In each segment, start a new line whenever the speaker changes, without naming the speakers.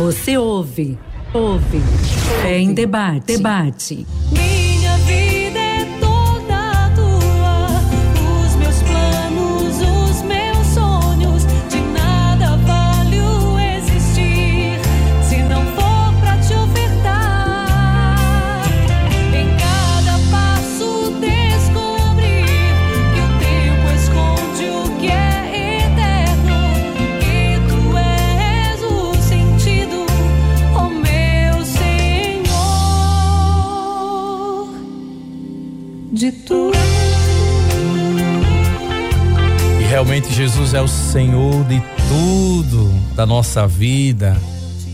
Você ouve, ouve. É em debate, debate.
De tudo.
E realmente Jesus é o Senhor de tudo da nossa vida.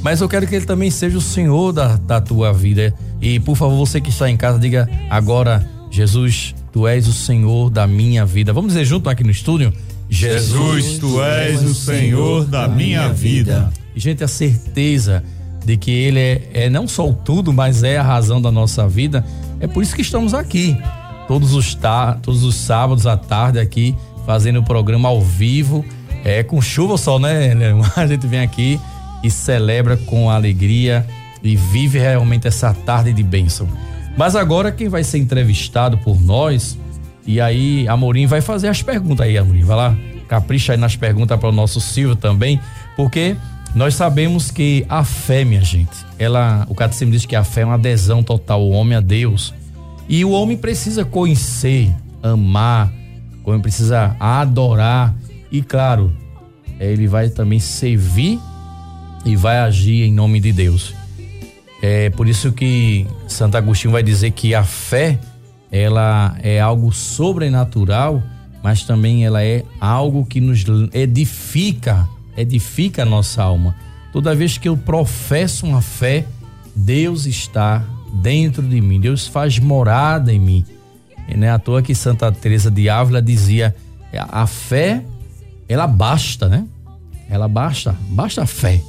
Mas eu quero que Ele também seja o Senhor da, da tua vida. E por favor, você que está em casa, diga agora: Jesus, tu és o Senhor da minha vida. Vamos dizer junto aqui no estúdio?
Jesus, tu és o Senhor da minha vida.
E, gente, a certeza de que Ele é, é não só o tudo, mas é a razão da nossa vida. É por isso que estamos aqui. Todos os, todos os sábados à tarde aqui, fazendo o programa ao vivo. É com chuva ou sol, né, Leandro? A gente vem aqui e celebra com alegria e vive realmente essa tarde de bênção. Mas agora quem vai ser entrevistado por nós, e aí Amorim vai fazer as perguntas aí, Amorim, vai lá, capricha aí nas perguntas para o nosso Silvio também, porque nós sabemos que a fé, minha gente, ela, o catecismo diz que a fé é uma adesão total ao homem a Deus. E o homem precisa conhecer, amar, o homem precisa adorar e claro, ele vai também servir e vai agir em nome de Deus. É por isso que Santo Agostinho vai dizer que a fé ela é algo sobrenatural, mas também ela é algo que nos edifica, edifica a nossa alma. Toda vez que eu professo uma fé, Deus está dentro de mim, Deus faz morada em mim. E não é à toa que Santa Teresa de Ávila dizia: a fé, ela basta, né? Ela basta, basta a fé.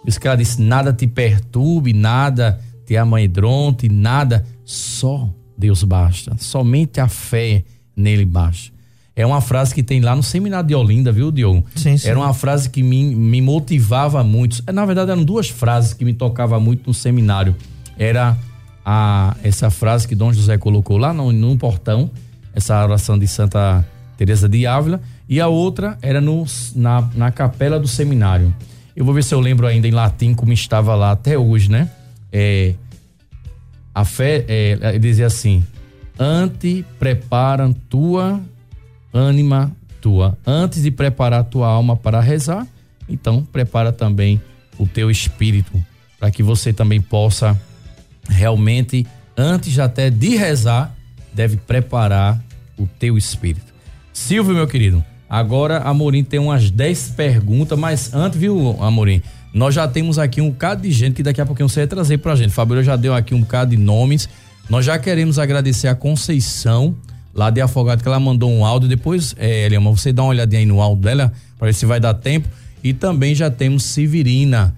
Por isso que ela disse: nada te perturbe, nada te amedronte, nada, só Deus basta. Somente a fé nele basta. É uma frase que tem lá no seminário de Olinda, viu, Diogo?
Sim, sim.
Era uma frase que me, me motivava muito. Na verdade, eram duas frases que me tocavam muito no seminário. Era a, essa frase que Dom José colocou lá no, no portão, essa oração de Santa Teresa de Ávila, e a outra era no, na, na capela do seminário. Eu vou ver se eu lembro ainda em latim como estava lá até hoje, né? É, a fé, é, ele dizia assim: ante preparam tua ânima tua. Antes de preparar tua alma para rezar, então prepara também o teu espírito, para que você também possa realmente, antes até de rezar, deve preparar o teu espírito. Silvio, meu querido, agora Amorim tem umas 10 perguntas, mas antes, viu, Amorim? Nós já temos aqui um bocado de gente que daqui a pouquinho você vai trazer pra gente. Fabiola já deu aqui um bocado de nomes. Nós já queremos agradecer a Conceição, lá de Afogado, que ela mandou um áudio. Depois, é, você dá uma olhadinha aí no áudio dela, para ver se vai dar tempo. E também já temos Severina,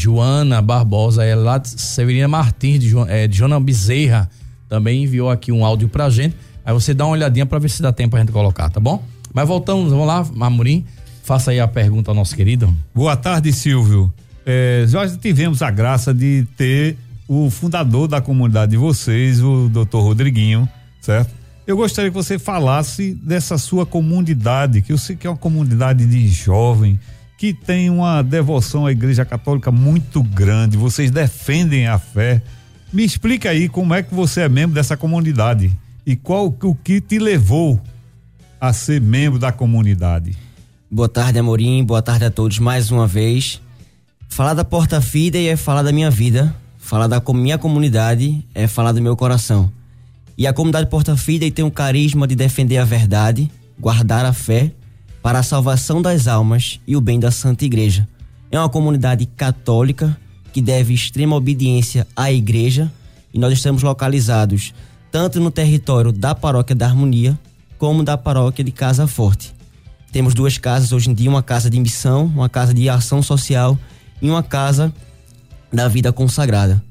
Joana Barbosa, é lá de Severina Martins, de, Jo- é, de Joana Bezerra, também enviou aqui um áudio pra gente. Aí você dá uma olhadinha para ver se dá tempo pra gente colocar, tá bom? Mas voltamos, vamos lá, Amorim, faça aí a pergunta ao nosso querido.
Boa tarde, Silvio. É, nós tivemos a graça de ter o fundador da comunidade de vocês, o doutor Rodriguinho, certo? Eu gostaria que você falasse dessa sua comunidade, que eu sei que é uma comunidade de jovem, que tem uma devoção à Igreja Católica muito grande, vocês defendem a fé. Me explica aí como é que você é membro dessa comunidade e qual o que te levou a ser membro da comunidade.
Boa tarde, Amorim. Boa tarde a todos mais uma vez. Falar da Porta Fidei é falar da minha vida. Falar da minha comunidade é falar do meu coração. E a comunidade Porta Fidei tem o carisma de defender a verdade, guardar a fé para a salvação das almas e o bem da Santa Igreja. É uma comunidade católica que deve extrema obediência à Igreja e nós estamos localizados tanto no território da Paróquia da Harmonia como da Paróquia de Casa Forte. Temos duas casas hoje em dia, uma casa de missão, uma casa de ação social e uma casa da vida consagrada.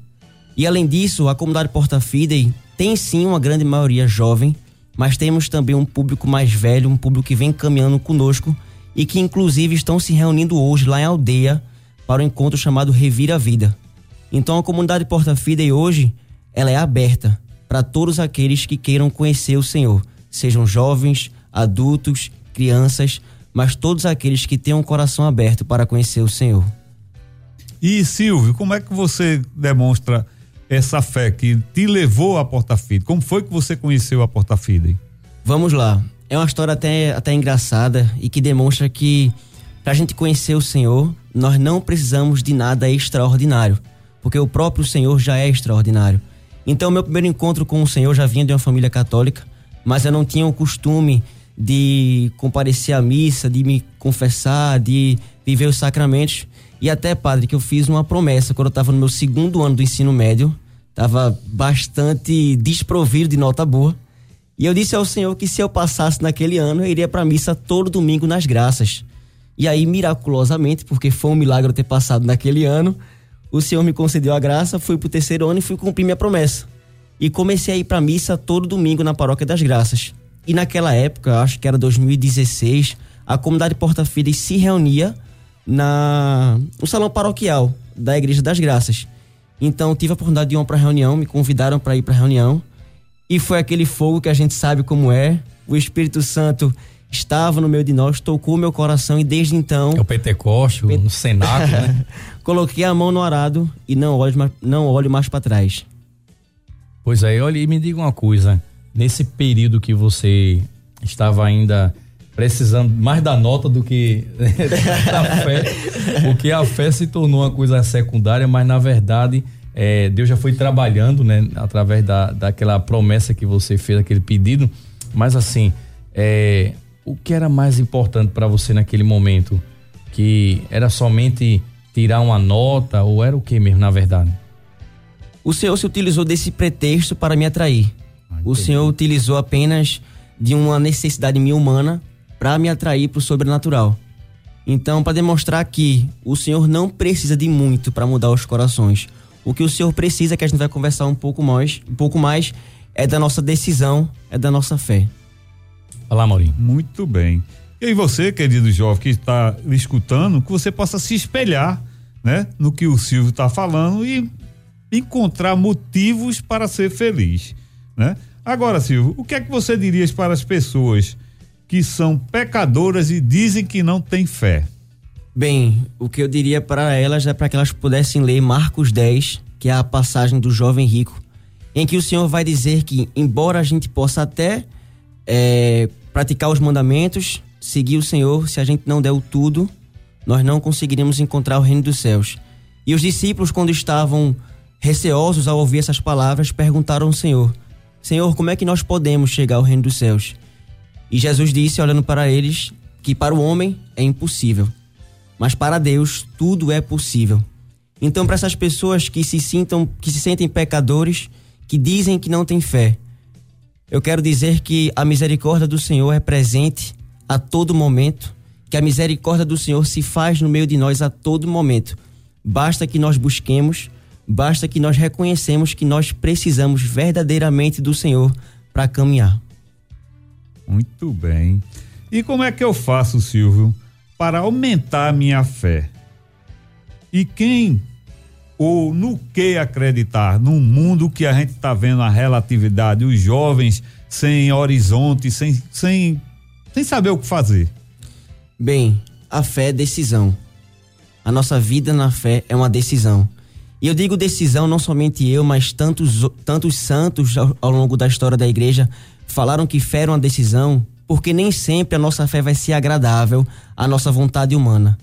E além disso, a comunidade Porta Fidei tem sim uma grande maioria jovem, mas temos também um público mais velho, um público que vem caminhando conosco e que inclusive estão se reunindo hoje lá em aldeia para o encontro chamado Revira a Vida. Então a comunidade Porta Fidei hoje, ela é aberta para todos aqueles que queiram conhecer o Senhor, sejam jovens, adultos, crianças, mas todos aqueles que tenham um coração aberto para conhecer o Senhor.
E Silvio, como é que você demonstra essa fé que te levou à Porta Fidei? Como foi que você conheceu a Porta Fidei?
Vamos lá. É uma história até, até engraçada e que demonstra que para a gente conhecer o Senhor, nós não precisamos de nada extraordinário, porque o próprio Senhor já é extraordinário. Então, meu primeiro encontro com o Senhor já vinha de uma família católica, mas eu não tinha o costume de comparecer à missa, de me confessar, de viver os sacramentos. E até, padre, que eu fiz uma promessa quando eu estava no meu segundo ano do ensino médio, estava bastante desprovido de nota boa. E eu disse ao Senhor que se eu passasse naquele ano, eu iria para missa todo domingo nas graças. E aí, miraculosamente, porque foi um milagre eu ter passado naquele ano, o Senhor me concedeu a graça, fui pro terceiro ano e fui cumprir minha promessa. E comecei a ir pra missa todo domingo na Paróquia das Graças. E naquela época, acho que era 2016, a comunidade Porta Fidei se reunia na no salão paroquial da Igreja das Graças. Então tive a oportunidade de ir para reunião, me convidaram para ir para reunião e foi aquele fogo que a gente sabe como é. O Espírito Santo estava no meio de nós, tocou meu coração e desde então
É o Pentecoste,
Pente-
no cenáculo, né?
coloquei a mão no arado e não olho mais, não olho mais para trás.
Pois é, olha, e me diga uma coisa. Nesse período que você estava ainda precisando mais da nota do que da fé, porque a fé se tornou uma coisa secundária, mas na verdade é, Deus já foi trabalhando, né, através da, daquela promessa que você fez, aquele pedido. Mas assim, é, o que era mais importante para você naquele momento? Que era somente tirar uma nota ou era o que mesmo, na verdade?
O Senhor se utilizou desse pretexto para me atrair. o Senhor utilizou apenas de uma necessidade minha humana para me atrair para o sobrenatural. Então, para demonstrar que o Senhor não precisa de muito para mudar os corações. O que o Senhor precisa, que a gente vai conversar um pouco mais, um pouco mais, é da nossa decisão, é da nossa fé.
Fala, Maurinho.
Muito bem. E aí você, querido jovem que está escutando, que você possa se espelhar, né, no que o Silvio está falando e encontrar motivos para ser feliz, né? Agora, Silvio, o que é que você diria para as pessoas que são pecadoras e dizem que não têm fé?
Bem, o que eu diria para elas é para que elas pudessem ler Marcos 10, que é a passagem do jovem rico, em que o Senhor vai dizer que, embora a gente possa até é, praticar os mandamentos, seguir o Senhor, se a gente não der o tudo, nós não conseguiríamos encontrar o reino dos céus. E os discípulos, quando estavam receosos ao ouvir essas palavras, perguntaram ao Senhor: Senhor, como é que nós podemos chegar ao reino dos céus? E Jesus disse, olhando para eles, que para o homem é impossível, mas para Deus tudo é possível. Então, para essas pessoas que se sintam, que se sentem pecadores, que dizem que não têm fé, eu quero dizer que a misericórdia do Senhor é presente a todo momento, que a misericórdia do Senhor se faz no meio de nós a todo momento. Basta que nós busquemos, basta que nós reconhecemos que nós precisamos verdadeiramente do Senhor para caminhar.
Muito bem. E como é que eu faço, Silvio, para aumentar a minha fé? E quem ou no que acreditar num mundo que a gente está vendo a relatividade, os jovens sem horizonte, sem, sem, sem saber o que fazer?
Bem, a fé é decisão. A nossa vida na fé é uma decisão. E eu digo decisão não somente eu, mas tantos, tantos santos ao, ao longo da história da igreja falaram que fé era uma decisão, porque nem sempre a nossa fé vai ser agradável à nossa vontade humana.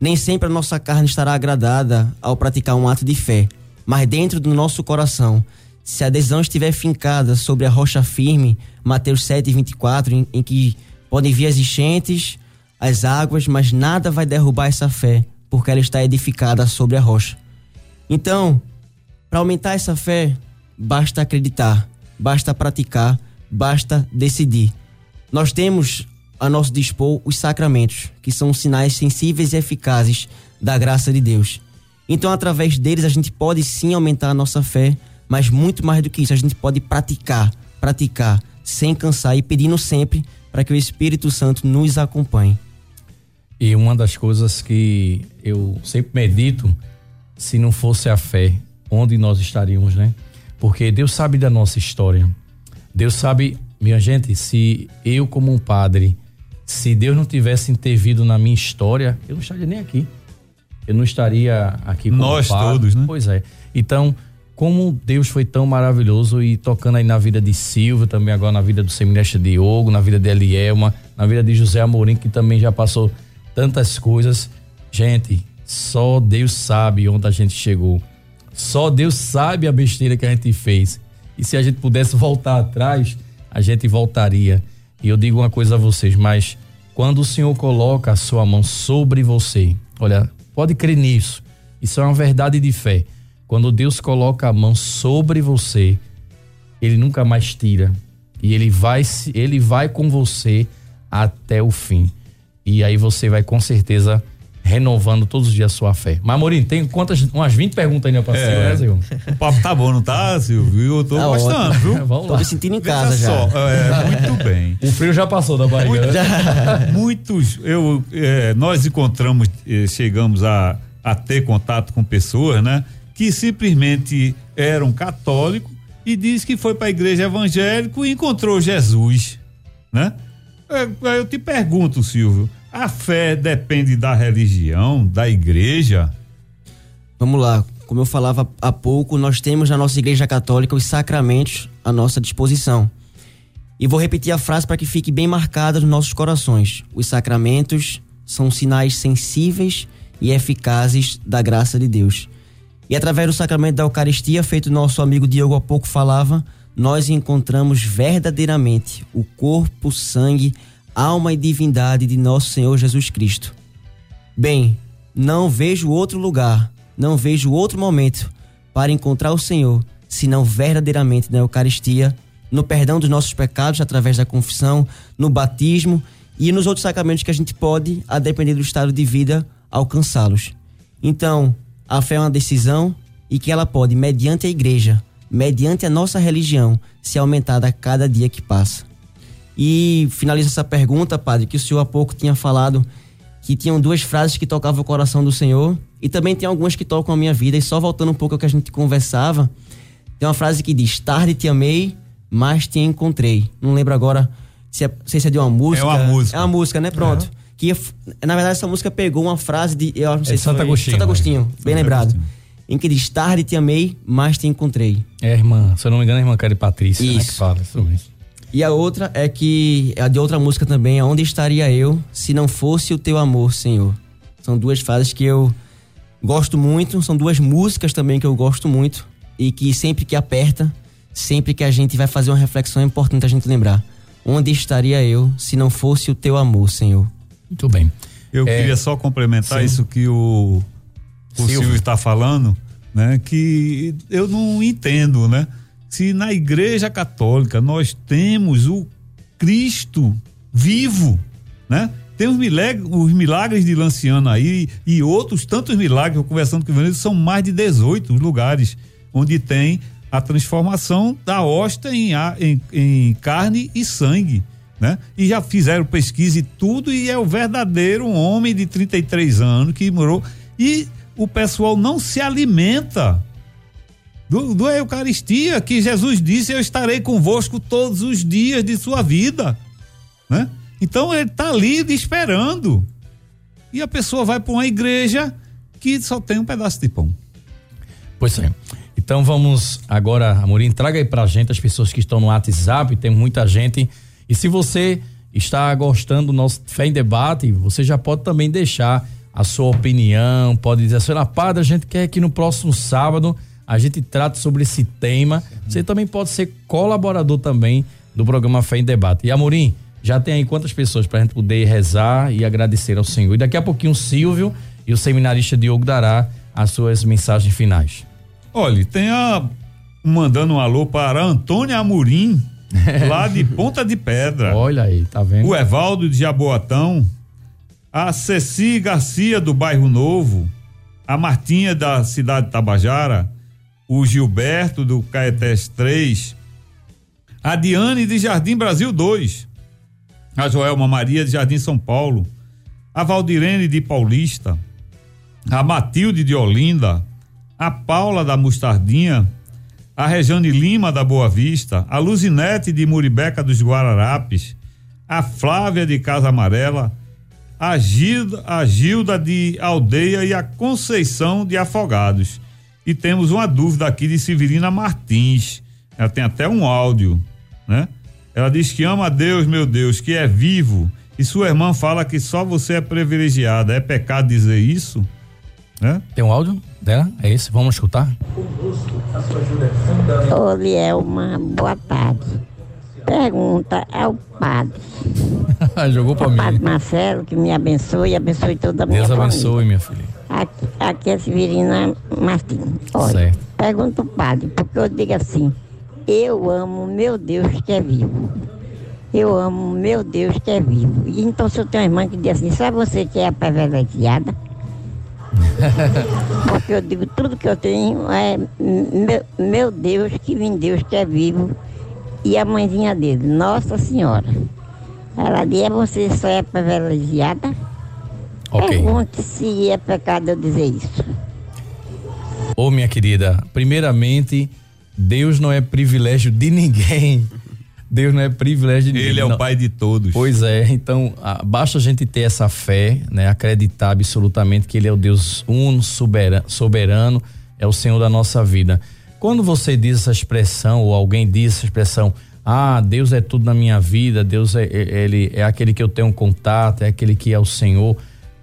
Nem sempre a nossa carne estará agradada ao praticar um ato de fé, mas dentro do nosso coração, se a decisão estiver fincada sobre a rocha firme, Mateus 7, 24, em, em que podem vir as enchentes, as águas, mas nada vai derrubar essa fé, porque ela está edificada sobre a rocha. Então, para aumentar essa fé, basta acreditar, basta praticar, basta decidir. Nós temos a nosso dispor os sacramentos, que são sinais sensíveis e eficazes da graça de Deus. Então, através deles, a gente pode sim aumentar a nossa fé, mas muito mais do que isso, a gente pode praticar, praticar, sem cansar e pedindo sempre para que o Espírito Santo nos acompanhe.
E uma das coisas que eu sempre medito, se não fosse a fé, onde nós estaríamos, né? Porque Deus sabe da nossa história. Deus sabe, minha gente, se eu como um padre, se Deus não tivesse intervido na minha história, eu não estaria nem aqui. Eu não estaria aqui como
Nós
padre.
todos, né?
Pois é. Então, como Deus foi tão maravilhoso e tocando aí na vida de Silvio, também agora na vida do seminarista Diogo, na vida de Elielma, na vida de José Amorim, que também já passou tantas coisas. Gente, só Deus sabe onde a gente chegou. Só Deus sabe a besteira que a gente fez. E se a gente pudesse voltar atrás, a gente voltaria. E eu digo uma coisa a vocês, mas quando o Senhor coloca a sua mão sobre você, olha, pode crer nisso. Isso é uma verdade de fé. Quando Deus coloca a mão sobre você, ele nunca mais tira. E ele vai ele vai com você até o fim. E aí você vai com certeza renovando todos os dias a sua fé. Mas Amorim, tem quantas umas 20 perguntas ainda pra
É.
Silvio, né, Silvio?
O papo tá bom, não tá, Silvio? Eu tô
Tá
gostando,
ótimo.
viu?
Vamos
Tô
lá.
me sentindo em
Veja
casa já.
só, é, muito bem.
O frio já passou da barriga. né?
Muitos, eu, é, nós encontramos, eh, chegamos a, a ter contato com pessoas, né? Que simplesmente eram católicos e diz que foi para a igreja evangélica e encontrou Jesus, né? É, Eu te pergunto, Silvio, a fé depende da religião, da igreja?
Vamos lá. Como eu falava há pouco, nós temos na nossa Igreja Católica os sacramentos à nossa disposição. E vou repetir a frase para que fique bem marcada nos nossos corações. Os sacramentos são sinais sensíveis e eficazes da graça de Deus. E através do sacramento da Eucaristia, feito nosso amigo Diogo há pouco falava, nós encontramos verdadeiramente o corpo, sangue, alma e divindade de nosso Senhor Jesus Cristo. Bem, não vejo outro lugar, não vejo outro momento para encontrar o Senhor, senão verdadeiramente na Eucaristia, no perdão dos nossos pecados através da confissão, no batismo e nos outros sacramentos que a gente pode, a depender do estado de vida, alcançá-los. Então, a fé é uma decisão e que ela pode, mediante a igreja, mediante a nossa religião, ser aumentada a cada dia que passa. E finaliza essa pergunta, padre, que o senhor há pouco tinha falado que tinham duas frases que tocavam o coração do Senhor e também tem algumas que tocam a minha vida. E só voltando um pouco ao que a gente conversava, tem uma frase que diz: Tarde te amei, mas te encontrei. Não lembro agora se é, sei se é de uma música.
uma música.
É uma música, né? Pronto. Que na verdade essa música pegou uma frase de. Eu não sei
É
se
Santo Agostinho,
Santo
né?
Agostinho, bem
Santo
lembrado.
Agostinho.
Em que diz: Tarde te amei, mas te encontrei.
É, irmã, se eu não me engano, é a irmã Cari Patrícia, né, que
Isso.
fala sobre isso.
E a outra é que é a de outra música também, Onde estaria eu se não fosse o teu amor, Senhor? São duas frases que eu gosto muito, são duas músicas também que eu gosto muito e que sempre que aperta, sempre que a gente vai fazer uma reflexão é importante a gente lembrar. Onde estaria eu se não fosse o teu amor, Senhor?
Muito bem.
Eu
É,
queria só complementar
sim.
isso que o, o.
Silvio
está falando, né? Que eu não entendo, né? Se na igreja católica nós temos o Cristo vivo, né? Tem os milagres, de Lanciano aí e outros tantos milagres, eu conversando com o Ivanildo, são mais de 18 os lugares onde tem a transformação da hóstia em, em- em carne e sangue, né? E já fizeram pesquisa e tudo e é o verdadeiro homem de 33 anos que morou e o pessoal não se alimenta do, do Eucaristia que Jesus disse: Eu estarei convosco todos os dias de sua vida. Né? Então ele está ali esperando. E a pessoa vai para uma igreja que só tem um pedaço de pão.
Pois é. Então vamos agora, Amorim, traga aí pra gente as pessoas que estão no WhatsApp, tem muita gente. E se você está gostando do nosso Fé em Debate, você já pode também deixar a sua opinião, pode dizer assim, padre, a gente quer que no próximo sábado a gente trate sobre esse tema. Você também pode ser colaborador também do programa Fé em Debate. E Amorim, já tem aí quantas pessoas pra gente poder rezar e agradecer ao Senhor. E daqui a pouquinho o Silvio e o seminarista Diogo dará as suas mensagens finais.
Olha, tem a. Mandando um alô para Antônia Amorim, lá de Ponta de Pedra.
Olha aí, tá vendo?
o Evaldo de Jaboatão, a Ceci Garcia do Bairro Novo, a Martinha da cidade de Tabajara, o Gilberto do Caetés 3, a Diane de Jardim Brasil 2, a Joelma Maria de Jardim São Paulo, a Valdirene de Paulista, a Matilde de Olinda, a Paula da Mostardinha, a Rejane Lima da Boa Vista, a Luzinete de Muribeca dos Guararapes, a Flávia de Casa Amarela, a Gilda, a Gilda de Aldeia e a Conceição de Afogados. E temos uma dúvida aqui de Severina Martins. Ela tem até um áudio, né? Ela diz que ama a Deus, meu Deus, que é vivo. E sua irmã fala que só você é privilegiada. É pecado dizer isso? Né?
Tem um áudio dela? É esse? Vamos escutar?
Ô, Lielma, boa tarde. Pergunta ao padre.
Jogou pra
O padre
mim.
Marcelo, que me abençoe e abençoe toda a minha
Deus
família.
abençoe, minha filha.
Aqui, aqui é Severina Martins. Olha,
Certo.
pergunta o padre, porque eu digo assim, eu amo meu Deus que é vivo. Eu amo meu Deus que é vivo. E então se eu tenho uma irmã que diz assim, só você que é a privilegiada? Porque eu digo, tudo que eu tenho é meu, meu Deus, que vem Deus que é vivo, e a mãezinha dele, Nossa Senhora. Ela diz, é você só é privilegiada?
Ok.
Pergunte se é pecado eu dizer isso.
Ô, minha querida, primeiramente, Deus não é privilégio de ninguém. Deus não é privilégio de ninguém.
Ele é
Não.
o pai de todos.
Pois é, então ah, basta a gente ter essa fé, né? Acreditar absolutamente que Ele é o Deus uno, soberano, soberano, é o Senhor da nossa vida. Quando você diz essa expressão, ou alguém diz essa expressão, ah, Deus é tudo na minha vida, Deus é, é- ele é aquele que eu tenho contato, é aquele que é o Senhor.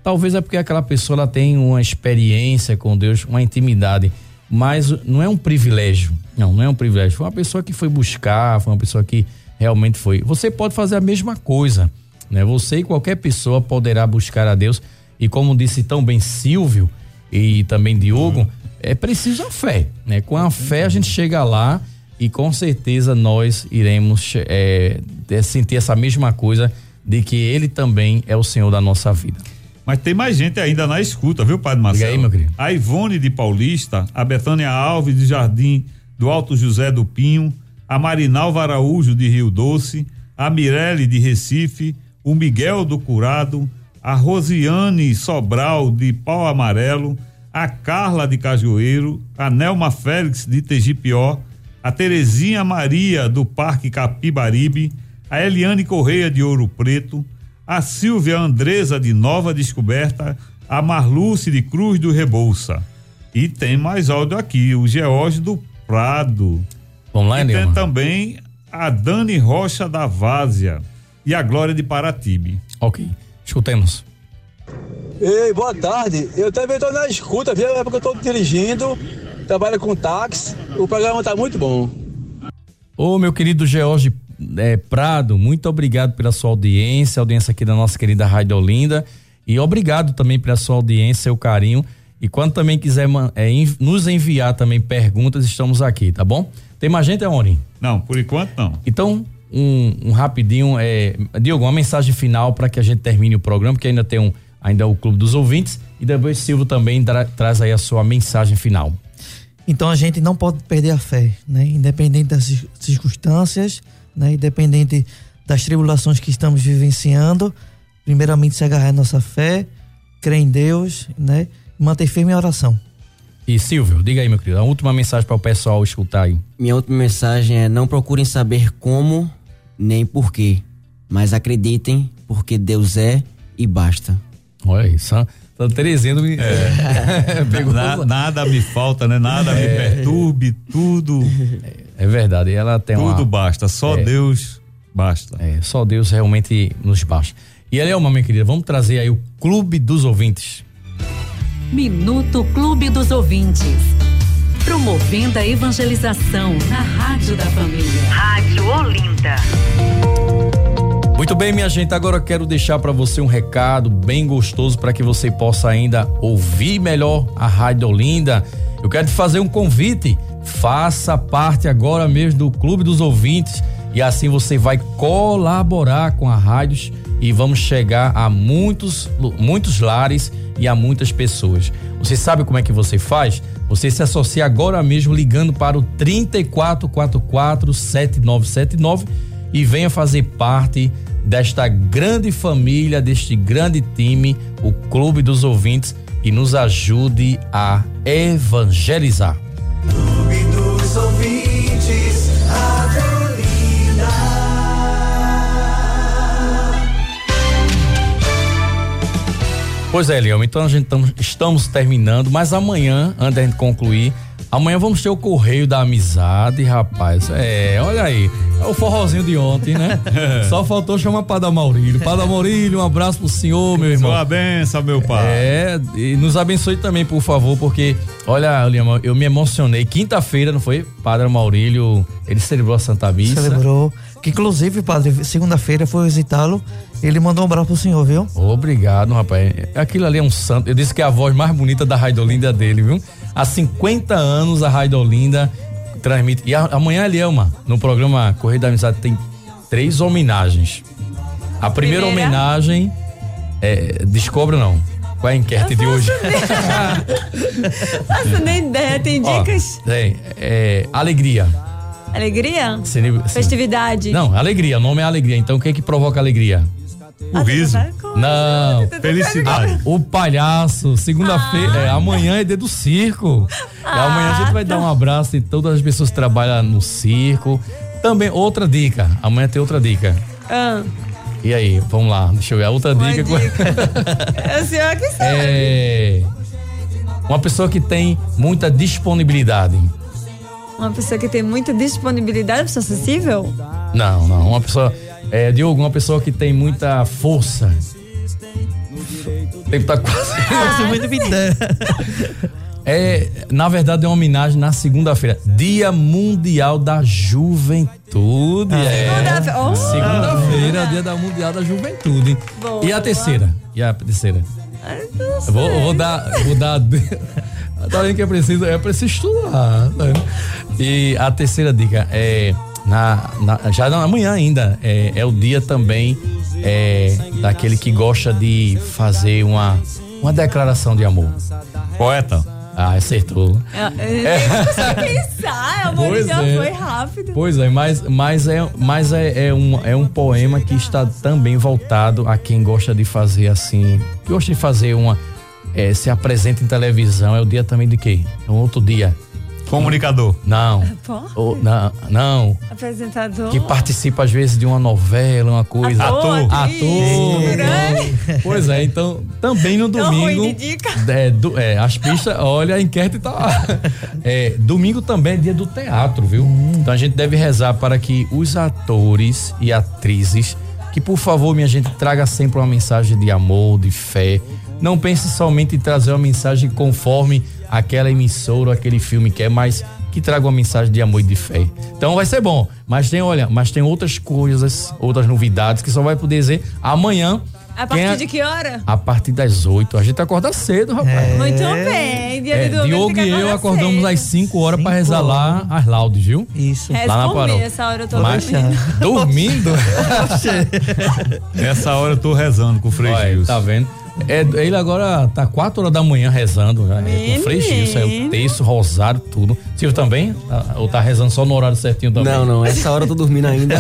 Talvez é porque aquela pessoa ela tem uma experiência com Deus, uma intimidade, mas não é um privilégio. Não, não é um privilégio. Foi uma pessoa que foi buscar, foi uma pessoa que realmente foi. Você pode fazer a mesma coisa, né? Você e qualquer pessoa poderá buscar a Deus. E como disse tão bem Silvio e também Diogo, é preciso a fé, né? Com a fé a gente chega lá e com certeza nós iremos é, sentir essa mesma coisa de que Ele também é o Senhor da nossa vida.
Mas tem mais gente ainda na escuta, viu, Padre Marcelo?
aí, meu querido.
A Ivone de Paulista, a Betânia Alves de Jardim do Alto José do Pinho, a Marinalva Araújo de Rio Doce, a Mirelle de Recife, o Miguel do Curado, a Rosiane Sobral de Pau Amarelo, a Carla de Cajueiro, a Nelma Félix de Tegipió, a Terezinha Maria do Parque Capibaribe, a Eliane Correia de Ouro Preto, a Silvia Andresa de Nova Descoberta, a Marluce de Cruz do Rebouça. E tem mais áudio aqui, o George do Prado.
Vamos lá,
E tem também a Dani Rocha da Várzea e a Glória de Paratibe.
Ok, escutemos.
Ei, boa tarde. Eu também estou na escuta, viu? É porque eu estou dirigindo, trabalho com táxi. O programa está muito bom.
Ô, meu querido George é, Prado, muito obrigado pela sua audiência, audiência aqui da nossa querida Rádio Olinda. E obrigado também pela sua audiência, seu carinho. E quando também quiser é, nos enviar também perguntas, estamos aqui, tá bom? Tem mais gente, Aoni?
Não, por enquanto não.
Então, um, um rapidinho, é, Diogo, uma mensagem final para que a gente termine o programa, porque ainda tem um, ainda o Clube dos Ouvintes. E depois Silvio também dra- traz aí a sua mensagem final.
Então a gente não pode perder a fé, né? Independente das cir- circunstâncias, né? Independente das tribulações que estamos vivenciando, primeiramente se agarrar à nossa fé, crer em Deus, né? E manter firme a oração.
E Silvio, diga aí, meu querido, a última mensagem para o pessoal escutar aí.
Minha última mensagem é: não procurem saber como nem porquê, mas acreditem, porque Deus é e basta.
Olha isso, Terezinha do me... Pegou
Na- nada me falta, né? Nada me perturbe, tudo,
É verdade, ela tem uma...
tudo basta. Só
É.
Deus basta.
É, só Deus realmente nos baixa. E Elielma, minha querida, vamos trazer aí o Clube dos Ouvintes.
Minuto Clube dos Ouvintes. Promovendo a evangelização na Rádio da Família. Rádio Olinda.
Muito bem, minha gente, agora eu quero deixar para você um recado bem gostoso para que você possa ainda ouvir melhor a Rádio Olinda. Eu quero te fazer um convite. Faça parte agora mesmo do Clube dos Ouvintes e assim você vai colaborar com a rádios e vamos chegar a muitos muitos lares e a muitas pessoas. Você sabe como é que você faz? Você se associa agora mesmo ligando para o 3444 7979 e venha fazer parte desta grande família, deste grande time, o Clube dos Ouvintes, e nos ajude a evangelizar.
Clube dos ouvintes, Adelina.
Pois é, Leão, então a gente tam- estamos terminando, mas amanhã, antes da gente concluir, amanhã vamos ter o Correio da Amizade, rapaz. É, olha aí, é o forrozinho de ontem, né? Só faltou chamar Padre Maurílio. Padre Maurílio, um abraço pro senhor, meu irmão.
Sua benção, meu pai.
É, e nos abençoe também, por favor, porque, olha, eu me emocionei. Quinta-feira, não foi? Padre Maurílio, ele celebrou a Santa Missa.
Celebrou. Que inclusive, padre, segunda-feira foi visitá-lo. Ele mandou um abraço pro senhor, viu?
Obrigado, rapaz. Aquilo ali é um santo. Eu disse que é a voz mais bonita da Raidolinda é dele, viu? Há 50 anos a Raidolinda transmite. E a- amanhã, Elielma, no programa Correio da Amizade, tem três homenagens. A primeira,
Primeira?
homenagem é. Descobre não. Qual é a enquete de hoje?
Nossa, nem ideia. Tem
Ó,
dicas?
tem. É, alegria.
Alegria?
Cine-
Festividade?
Não, alegria. O nome é alegria. Então o que é que provoca alegria?
O riso.
Não.
Felicidade.
O palhaço, segunda-feira, é, amanhã é dia do circo. E amanhã a gente vai dar um abraço em todas as pessoas que trabalham no circo. Também, outra dica. Amanhã tem outra dica.
Ah,
E aí, vamos lá, deixa eu ver. A outra
Uma
dica.
é o senhor que sabe.
é. Uma pessoa que tem muita disponibilidade.
Uma pessoa que tem muita disponibilidade, uma pessoa acessível?
Não, não. Uma pessoa. É, Diogo, uma pessoa que tem muita força. O tempo tá quase.
Você muito.
É, na verdade, é uma homenagem na segunda-feira. Dia Mundial da Juventude. é.
Segunda-feira. Oh.
Segunda-feira, é dia da Mundial da Juventude.
Boa.
E a terceira? E a terceira? Eu Vou, vou dar. Vou dar. Tá vendo que é preciso, é preciso estudar. né? E a terceira dica é. Na, na- já na amanhã ainda é, é o dia também é, daquele que gosta de fazer uma, uma declaração de amor.
Poeta.
Ah, acertou.
É, é. pensar, a
Pois
já
é.
foi rápido.
Pois é, mas, mas, é, mas é, é, um, é um poema que está também voltado a quem gosta de fazer assim, que gosta de fazer uma. É, se apresenta em televisão, é o dia também de quê? É um outro dia.
Comunicador.
Não.
Pô,
Ou, não, não.
apresentador.
Que participa às vezes de uma novela, uma coisa.
Ator, atriz,
Ator.
né?
Pois é, então também no
ruim
domingo.
de dica.
É, do- é, as pistas, olha, a enquete tá lá. É, domingo também é dia do teatro, viu? Então a gente deve rezar para que os atores e atrizes, que por favor, minha gente, traga sempre uma mensagem de amor, de fé. Não pense somente em trazer uma mensagem conforme aquela emissora ou aquele filme quer, mas que traga uma mensagem de amor e de fé. Então vai ser bom. Mas tem, olha, mas tem outras coisas, outras novidades que só vai poder dizer amanhã.
A
Quem
partir
é-
de que hora?
a partir das 8. A gente acorda cedo, rapaz.
Muito bem. Dia
É,
de domingo
Diogo
que
e eu
acordar
acordamos
cedo.
às 5 horas pra
Cinco
rezar lá as laudes, viu?
Isso.
Reza
lá na paróquia.
essa hora eu tô
Mas,
dormindo.
dormindo?
Nessa hora eu tô rezando com o Frei
Olha,
Gilson.
tá vendo? É, ele agora tá 4 horas da manhã rezando, já, é, com Frei Gilson, é o texto, rosário, tudo. Silvio também? Tá- ou tá rezando só no horário certinho também?
Não, não, essa hora eu tô dormindo ainda.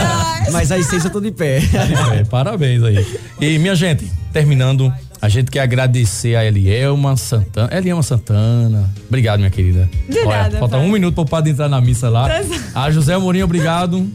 Mas às seis eu tô de pé.
É, parabéns aí. E minha gente, terminando, a gente quer agradecer a Elielma Santana. Elielma Santana, obrigado, minha querida.
De nada,
falta
pai.
um minuto pro padre entrar na missa lá.
Tá
A José Amorim, obrigado.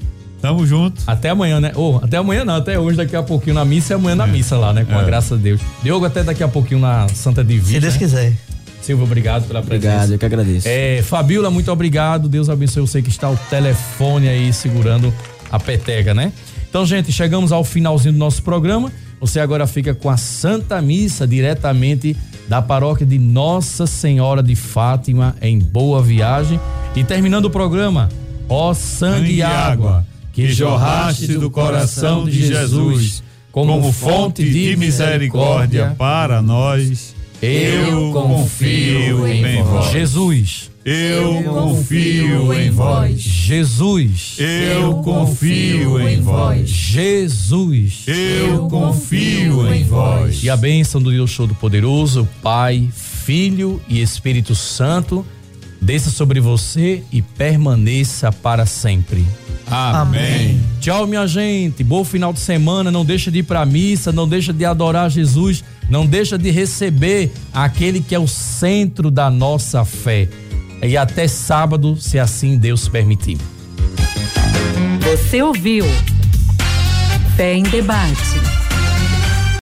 Tamo junto.
Até amanhã, né? Ou até amanhã não, até hoje, daqui a pouquinho na missa e amanhã na missa lá, né? Com a
É.
graça de Deus. Diogo, até daqui a pouquinho na Santa Divina.
Se Deus
né?
quiser.
Silvio, obrigado pela presença.
Obrigado, eu que agradeço.
É, Fabiola, muito obrigado. Deus abençoe você que está ao telefone aí segurando a peteca, né? Então, gente, chegamos ao finalzinho do nosso programa. Você agora fica com a Santa Missa diretamente da paróquia de Nossa Senhora de Fátima em Boa Viagem. E terminando o programa, ó sangue e água que jorraste do coração de Jesus como fonte de misericórdia
para nós.
eu confio em vós. Jesus.
Eu confio em vós.
Jesus.
Eu confio em vós.
Jesus.
Eu confio em vós.
E a bênção do Deus Todo-Poderoso, Pai, Filho e Espírito Santo, desça sobre você e permaneça para sempre.
Amém.
Tchau, minha gente. Bom final de semana. Não deixa de ir pra missa, não deixa de adorar Jesus, não deixa de receber aquele que é o centro da nossa fé. E até sábado, se assim Deus permitir.
Você ouviu? Fé em debate.